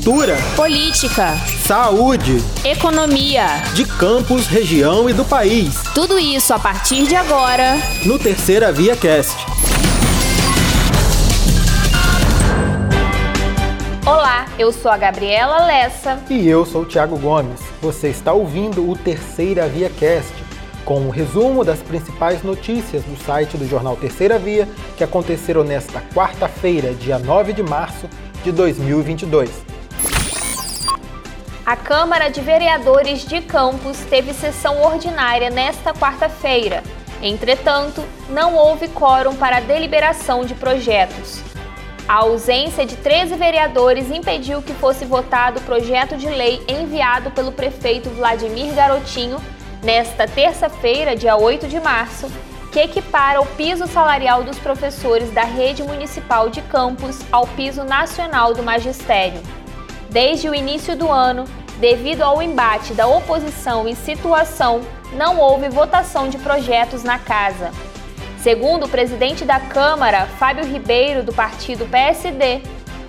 cultura, política, saúde, economia, de campos, região e do país. Tudo isso a partir de agora no Terceira Via Cast. Olá, eu sou a Gabriela Lessa. E eu sou o Thiago Gomes. Você está ouvindo o Terceira Via Cast, com um resumo das principais notícias do site do jornal Terceira Via, que aconteceram nesta quarta-feira, dia 9 de março de 2022. A Câmara de Vereadores de Campos teve sessão ordinária nesta quarta-feira. Entretanto, não houve quórum para a deliberação de projetos. A ausência de 13 vereadores impediu que fosse votado o projeto de lei enviado pelo prefeito Vladimir Garotinho nesta terça-feira, dia 8 de março, que equipara o piso salarial dos professores da rede municipal de campus ao piso nacional do magistério. Desde o início do ano, devido ao embate da oposição e situação, não houve votação de projetos na casa. Segundo o presidente da Câmara, Fábio Ribeiro, do partido PSD,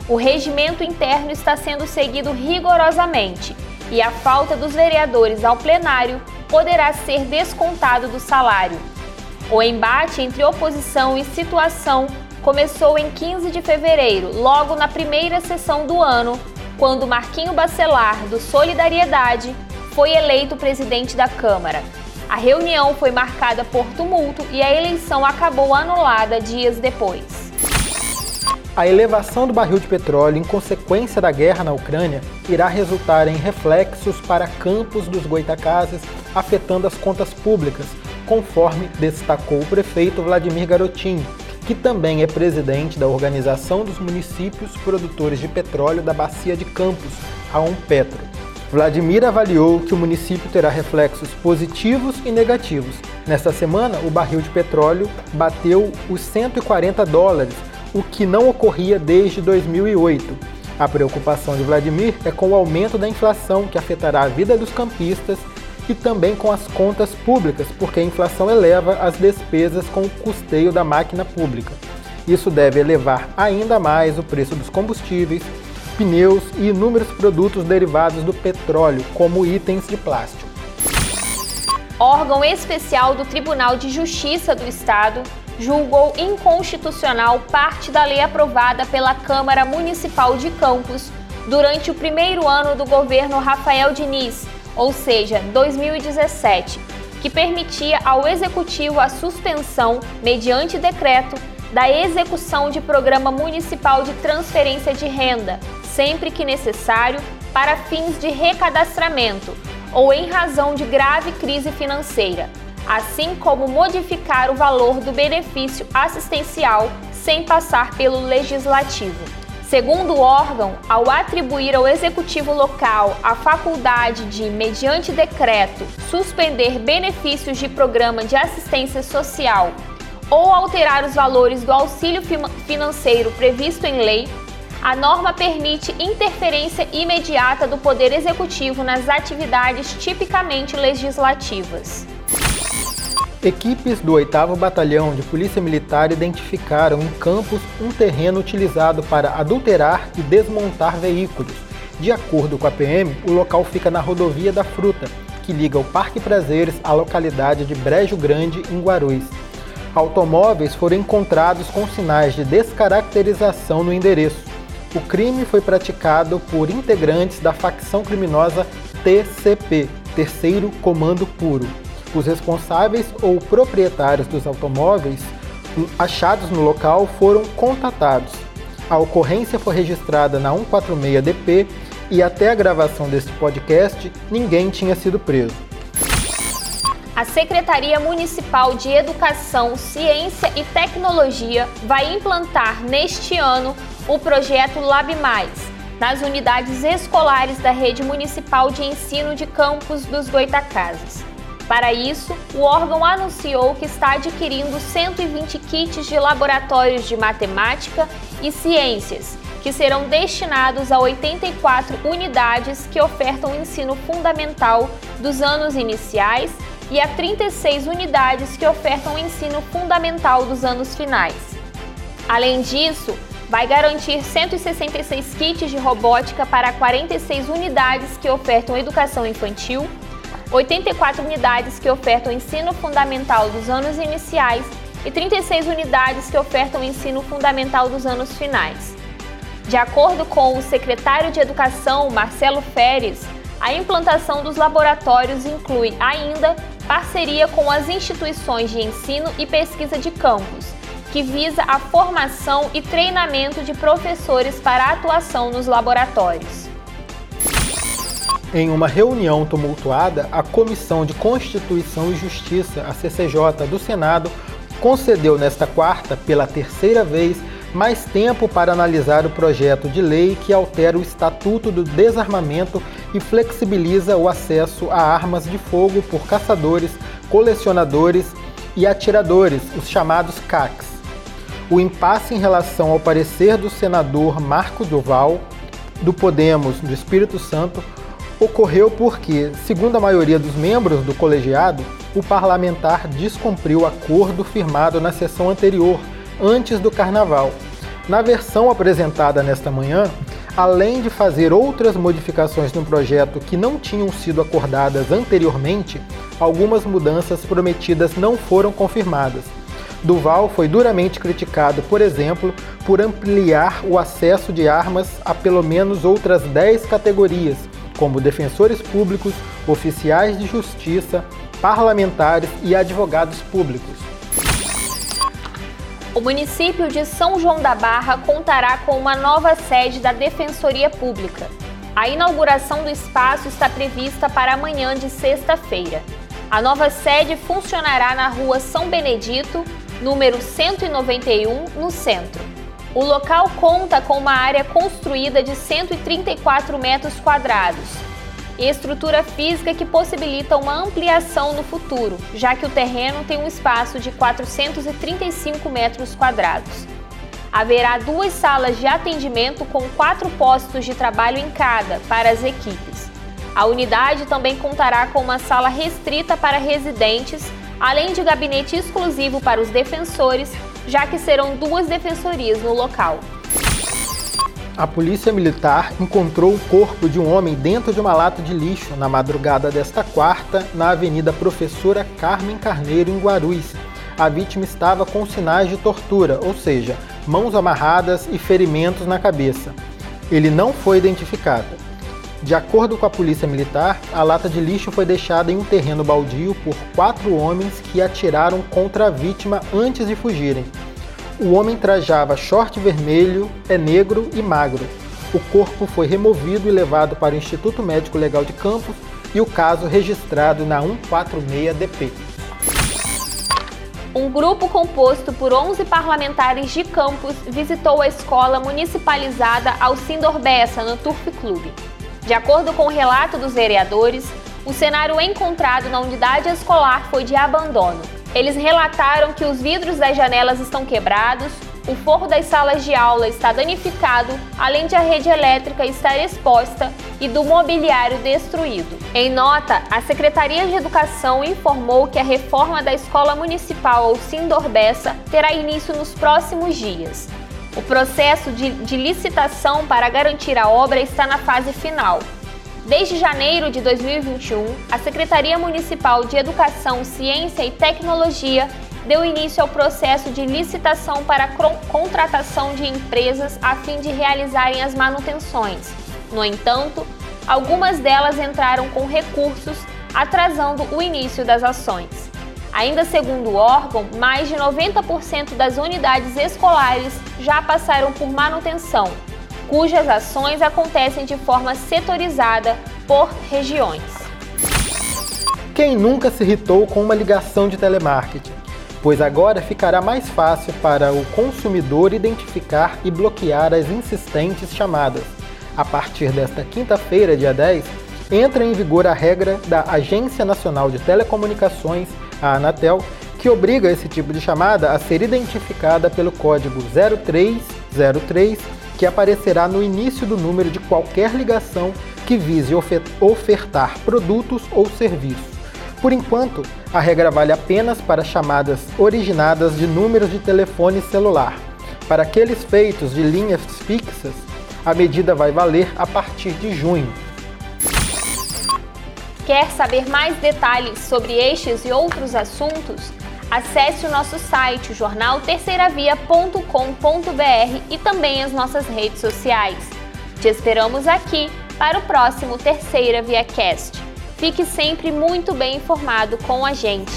o regimento interno está sendo seguido rigorosamente e a falta dos vereadores ao plenário poderá ser descontado do salário. O embate entre oposição e situação começou em 15 de fevereiro, logo na primeira sessão do ano, quando Marquinho Bacelar, do Solidariedade, foi eleito presidente da Câmara. A reunião foi marcada por tumulto e a eleição acabou anulada dias depois. A elevação do barril de petróleo em consequência da guerra na Ucrânia irá resultar em reflexos para campos dos Goitacazes, afetando as contas públicas, conforme destacou o prefeito Vladimir Garotinho, que também é presidente da Organização dos Municípios Produtores de Petróleo da Bacia de Campos, a Umpetro. Vladimir avaliou que o município terá reflexos positivos e negativos. Nesta semana, o barril de petróleo bateu os 140 dólares, o que não ocorria desde 2008. A preocupação de Vladimir é com o aumento da inflação, que afetará a vida dos campistas e também com as contas públicas, porque a inflação eleva as despesas com o custeio da máquina pública. Isso deve elevar ainda mais o preço dos combustíveis, pneus e inúmeros produtos derivados do petróleo, como itens de plástico. Órgão especial do Tribunal de Justiça do Estado julgou inconstitucional parte da lei aprovada pela Câmara Municipal de Campos durante o primeiro ano do governo Rafael Diniz, ou seja, 2017, que permitia ao Executivo a suspensão, mediante decreto, da execução de programa municipal de transferência de renda, sempre que necessário, para fins de recadastramento ou em razão de grave crise financeira, assim como modificar o valor do benefício assistencial sem passar pelo legislativo. Segundo o órgão, ao atribuir ao executivo local a faculdade de, mediante decreto, suspender benefícios de programa de assistência social ou alterar os valores do auxílio financeiro previsto em lei, a norma permite interferência imediata do Poder Executivo nas atividades tipicamente legislativas. Equipes do 8 Batalhão de Polícia Militar identificaram em Campos um terreno utilizado para adulterar e desmontar veículos. De acordo com a PM, o local fica na rodovia da Fruta, que liga o Parque Prazeres à localidade de Brejo Grande, em Guarulhos. Automóveis foram encontrados com sinais de descaracterização no endereço. O crime foi praticado por integrantes da facção criminosa TCP, Terceiro Comando Puro. Os responsáveis ou proprietários dos automóveis achados no local foram contatados. A ocorrência foi registrada na 146DP e até a gravação deste podcast ninguém tinha sido preso. A Secretaria Municipal de Educação, Ciência e Tecnologia vai implantar neste ano o projeto Lab Mais nas unidades escolares da Rede Municipal de Ensino de Campos dos Goitacazes. Para isso, o órgão anunciou que está adquirindo 120 kits de laboratórios de matemática e ciências, que serão destinados a 84 unidades que ofertam ensino fundamental dos anos iniciais e a 36 unidades que ofertam ensino fundamental dos anos finais. Além disso, vai garantir 166 kits de robótica para 46 unidades que ofertam educação infantil, 84 unidades que ofertam ensino fundamental dos anos iniciais e 36 unidades que ofertam ensino fundamental dos anos finais. De acordo com o secretário de Educação, Marcelo Feres, a implantação dos laboratórios inclui ainda parceria com as instituições de ensino e pesquisa de campus, que visa a formação e treinamento de professores para a atuação nos laboratórios. Em uma reunião tumultuada, a Comissão de Constituição e Justiça, a CCJ do Senado, concedeu nesta quarta, pela terceira vez, mais tempo para analisar o projeto de lei que altera o Estatuto do Desarmamento e flexibiliza o acesso a armas de fogo por caçadores, colecionadores e atiradores, os chamados CACs. O impasse em relação ao parecer do senador Marco Duval, do Podemos do Espírito Santo, ocorreu porque, segundo a maioria dos membros do colegiado, o parlamentar descumpriu o acordo firmado na sessão anterior, antes do carnaval. Na versão apresentada nesta manhã, além de fazer outras modificações no projeto que não tinham sido acordadas anteriormente, algumas mudanças prometidas não foram confirmadas. Duval foi duramente criticado, por exemplo, por ampliar o acesso de armas a pelo menos outras 10 categorias, como defensores públicos, oficiais de justiça, parlamentares e advogados públicos. O município de São João da Barra contará com uma nova sede da Defensoria Pública. A inauguração do espaço está prevista para amanhã de sexta-feira. A nova sede funcionará na rua São Benedito, número 191, no centro. O local conta com uma área construída de 134 metros quadrados e estrutura física que possibilita uma ampliação no futuro, já que o terreno tem um espaço de 435 metros quadrados. Haverá duas salas de atendimento com quatro postos de trabalho em cada para as equipes. A unidade também contará com uma sala restrita para residentes, além de gabinete exclusivo para os defensores, já que serão duas defensorias no local a polícia militar encontrou o corpo de um homem dentro de uma lata de lixo na madrugada desta quarta, na Avenida Professora Carmen Carneiro, em Guarulhos. A vítima estava com sinais de tortura, ou seja, mãos amarradas e ferimentos na cabeça. Ele não foi identificado. De acordo com a polícia militar, a lata de lixo foi deixada em um terreno baldio por quatro homens que atiraram contra a vítima antes de fugirem. O homem trajava short vermelho, é negro e magro. O corpo foi removido e levado para o Instituto Médico Legal de Campos e o caso registrado na 146DP. Um grupo composto por 11 parlamentares de Campos visitou a escola municipalizada Alcindor Bessa, no Turf Clube. De acordo com o relato dos vereadores, o cenário encontrado na unidade escolar foi de abandono. Eles relataram que os vidros das janelas estão quebrados, o forro das salas de aula está danificado, além de a rede elétrica estar exposta e do mobiliário destruído. Em nota, a Secretaria de Educação informou que a reforma da Escola Municipal Alcindor Bessa terá início nos próximos dias. O processo de, de licitação para garantir a obra está na fase final. Desde janeiro de 2021, a Secretaria Municipal de Educação, Ciência e Tecnologia deu início ao processo de licitação para contratação de empresas a fim de realizarem as manutenções. No entanto, algumas delas entraram com recursos, atrasando o início das ações. Ainda segundo o órgão, mais de 90% das unidades escolares já passaram por manutenção cujas ações acontecem de forma setorizada por regiões. Quem nunca se irritou com uma ligação de telemarketing? Pois agora ficará mais fácil para o consumidor identificar e bloquear as insistentes chamadas. A partir desta quinta-feira, dia 10, entra em vigor a regra da Agência Nacional de Telecomunicações, a Anatel, que obriga esse tipo de chamada a ser identificada pelo código 0303 que aparecerá no início do número de qualquer ligação que vise ofertar produtos ou serviços. Por enquanto, a regra vale apenas para chamadas originadas de números de telefone celular. Para aqueles feitos de linhas fixas, a medida vai valer a partir de junho. Quer saber mais detalhes sobre estes e outros assuntos? Acesse o nosso site, jornalterceiravia.com.br e também as nossas redes sociais. Te esperamos aqui para o próximo Terceira Via Cast. Fique sempre muito bem informado com a gente.